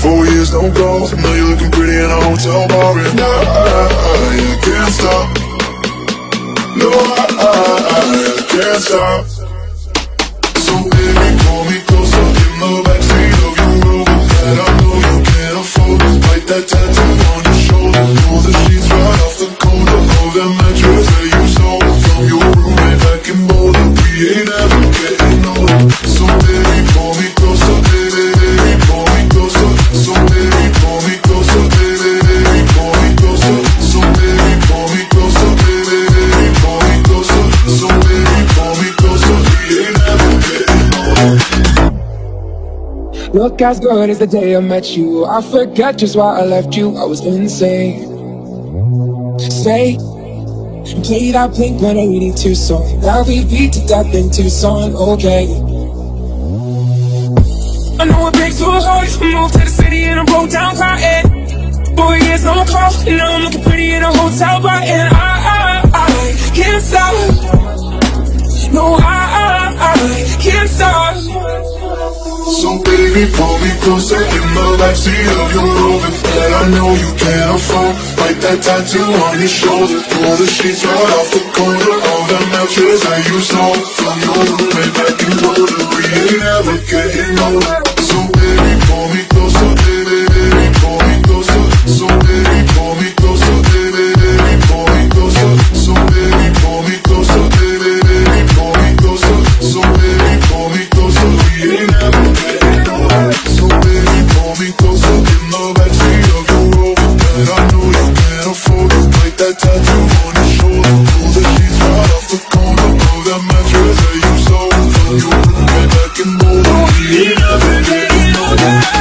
Four years no go. Now you're looking pretty in a hotel bar. And I, I, I can't stop. No, I, I, I can't stop. So baby, pull me closer in the backseat of your Rover that I know you can't afford. Like that tattoo Look as good as the day I met you. I forget just why I left you. I was insane. Say, play that Blink 182 song. That we beat to death in Tucson. Okay. I know it breaks your heart. Moved to the city in a broke down. And four years no call. Now I'm looking pretty in a hotel bar. And I, I, I can't stop. No, I, I, Baby, pull me closer in the backseat of your Rover that I know you can't afford. Like that tattoo on your shoulder, pull the sheets right off the corner of the mattress that you stole from your roommate back in Boulder. We ain't ever getting older. that tattoo on his shoulder Pull the sheets right off the corner. That mattress that you back and